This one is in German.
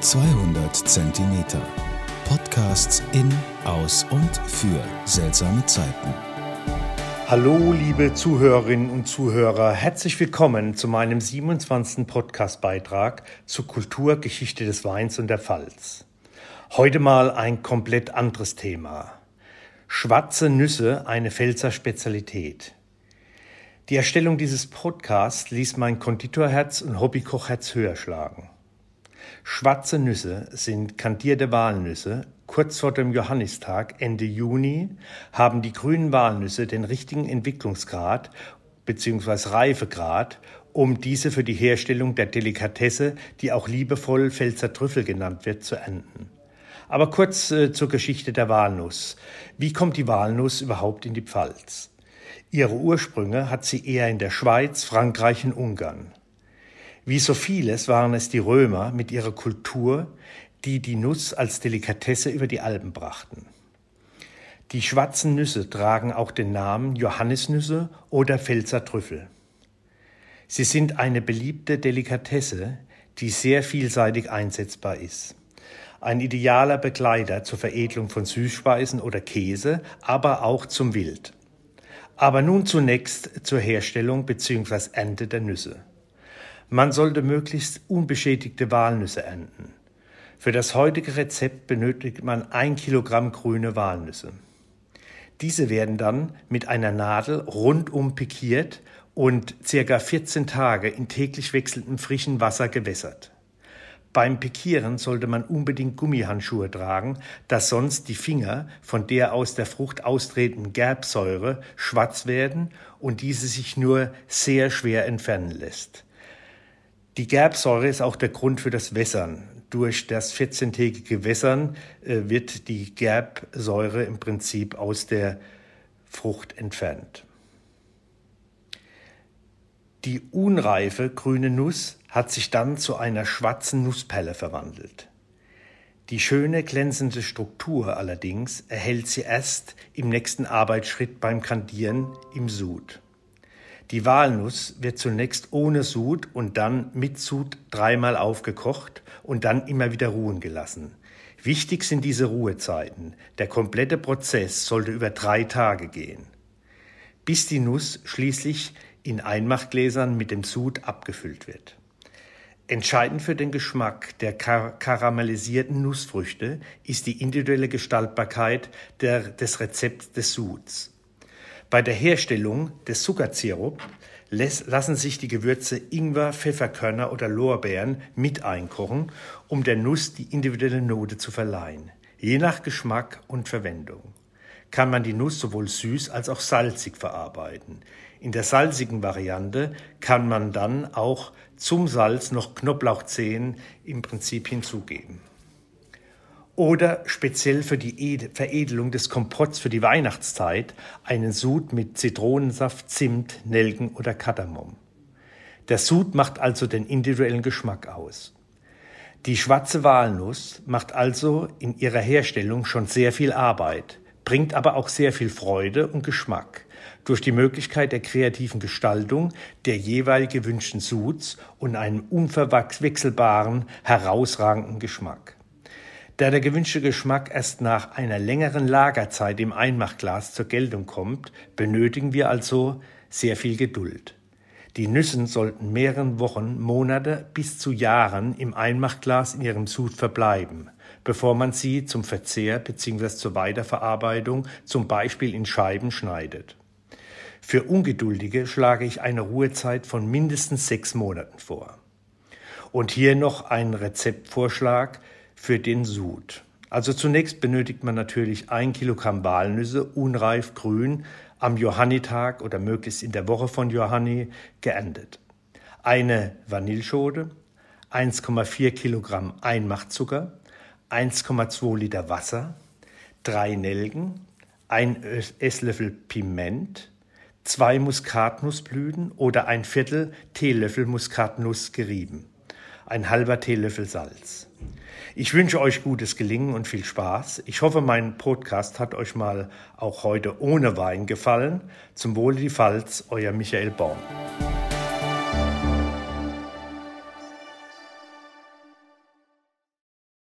200 Zentimeter. Podcasts in, aus und für seltsame Zeiten. Hallo, liebe Zuhörerinnen und Zuhörer, herzlich willkommen zu meinem 27. Podcastbeitrag zur Kulturgeschichte des Weins und der Pfalz. Heute mal ein komplett anderes Thema. Schwarze Nüsse, eine Pfälzer Spezialität. Die Erstellung dieses Podcasts ließ mein Konditorherz und Hobbykochherz höher schlagen. Schwarze Nüsse sind kandierte Walnüsse. Kurz vor dem Johannistag Ende Juni haben die grünen Walnüsse den richtigen Entwicklungsgrad bzw. Reifegrad, um diese für die Herstellung der Delikatesse, die auch liebevoll Pfälzer Trüffel genannt wird, zu ernten. Aber kurz äh, zur Geschichte der Walnuss. Wie kommt die Walnuss überhaupt in die Pfalz? Ihre Ursprünge hat sie eher in der Schweiz, Frankreich und Ungarn. Wie so vieles waren es die Römer mit ihrer Kultur, die die Nuss als Delikatesse über die Alpen brachten. Die schwarzen Nüsse tragen auch den Namen Johannisnüsse oder Pfälzer Trüffel. Sie sind eine beliebte Delikatesse, die sehr vielseitig einsetzbar ist. Ein idealer Begleiter zur Veredelung von Süßspeisen oder Käse, aber auch zum Wild. Aber nun zunächst zur Herstellung bzw. Ernte der Nüsse. Man sollte möglichst unbeschädigte Walnüsse ernten. Für das heutige Rezept benötigt man ein Kilogramm grüne Walnüsse. Diese werden dann mit einer Nadel rundum pikiert und circa 14 Tage in täglich wechselndem frischen Wasser gewässert. Beim Pikieren sollte man unbedingt Gummihandschuhe tragen, da sonst die Finger von der aus der Frucht austretenden Gerbsäure schwarz werden und diese sich nur sehr schwer entfernen lässt. Die Gerbsäure ist auch der Grund für das Wässern. Durch das 14-tägige Wässern äh, wird die Gerbsäure im Prinzip aus der Frucht entfernt. Die unreife grüne Nuss hat sich dann zu einer schwarzen Nussperle verwandelt. Die schöne glänzende Struktur allerdings erhält sie erst im nächsten Arbeitsschritt beim Kandieren im Sud. Die Walnuss wird zunächst ohne Sud und dann mit Sud dreimal aufgekocht und dann immer wieder ruhen gelassen. Wichtig sind diese Ruhezeiten. Der komplette Prozess sollte über drei Tage gehen. Bis die Nuss schließlich in Einmachgläsern mit dem Sud abgefüllt wird. Entscheidend für den Geschmack der kar karamellisierten Nussfrüchte ist die individuelle Gestaltbarkeit der, des Rezepts des Suds. Bei der Herstellung des Zuckersirup lassen sich die Gewürze Ingwer, Pfefferkörner oder Lorbeeren mit einkochen, um der Nuss die individuelle Note zu verleihen. Je nach Geschmack und Verwendung kann man die Nuss sowohl süß als auch salzig verarbeiten. In der salzigen Variante kann man dann auch zum Salz noch Knoblauchzehen im Prinzip hinzugeben. Oder speziell für die Veredelung des Kompotts für die Weihnachtszeit einen Sud mit Zitronensaft, Zimt, Nelken oder Kardamom. Der Sud macht also den individuellen Geschmack aus. Die schwarze Walnuss macht also in ihrer Herstellung schon sehr viel Arbeit, bringt aber auch sehr viel Freude und Geschmack durch die Möglichkeit der kreativen Gestaltung der jeweilig gewünschten Suits und einem unverwechselbaren, herausragenden Geschmack. Da der gewünschte Geschmack erst nach einer längeren Lagerzeit im Einmachglas zur Geltung kommt, benötigen wir also sehr viel Geduld. Die Nüssen sollten mehreren Wochen, Monate bis zu Jahren im Einmachglas in ihrem Sud verbleiben, bevor man sie zum Verzehr bzw. zur Weiterverarbeitung zum Beispiel in Scheiben schneidet. Für Ungeduldige schlage ich eine Ruhezeit von mindestens sechs Monaten vor. Und hier noch ein Rezeptvorschlag für den Sud. Also zunächst benötigt man natürlich ein Kilogramm Walnüsse, unreif grün, am Johannitag oder möglichst in der Woche von Johanni geerntet. Eine Vanillschode, 1,4 Kilogramm Einmachzucker, 1,2 Liter Wasser, drei Nelken, ein Esslöffel Piment, zwei Muskatnussblüten oder ein Viertel Teelöffel Muskatnuss gerieben, ein halber Teelöffel Salz. Ich wünsche euch gutes Gelingen und viel Spaß. Ich hoffe, mein Podcast hat euch mal auch heute ohne Wein gefallen. Zum Wohle die Pfalz, euer Michael Baum.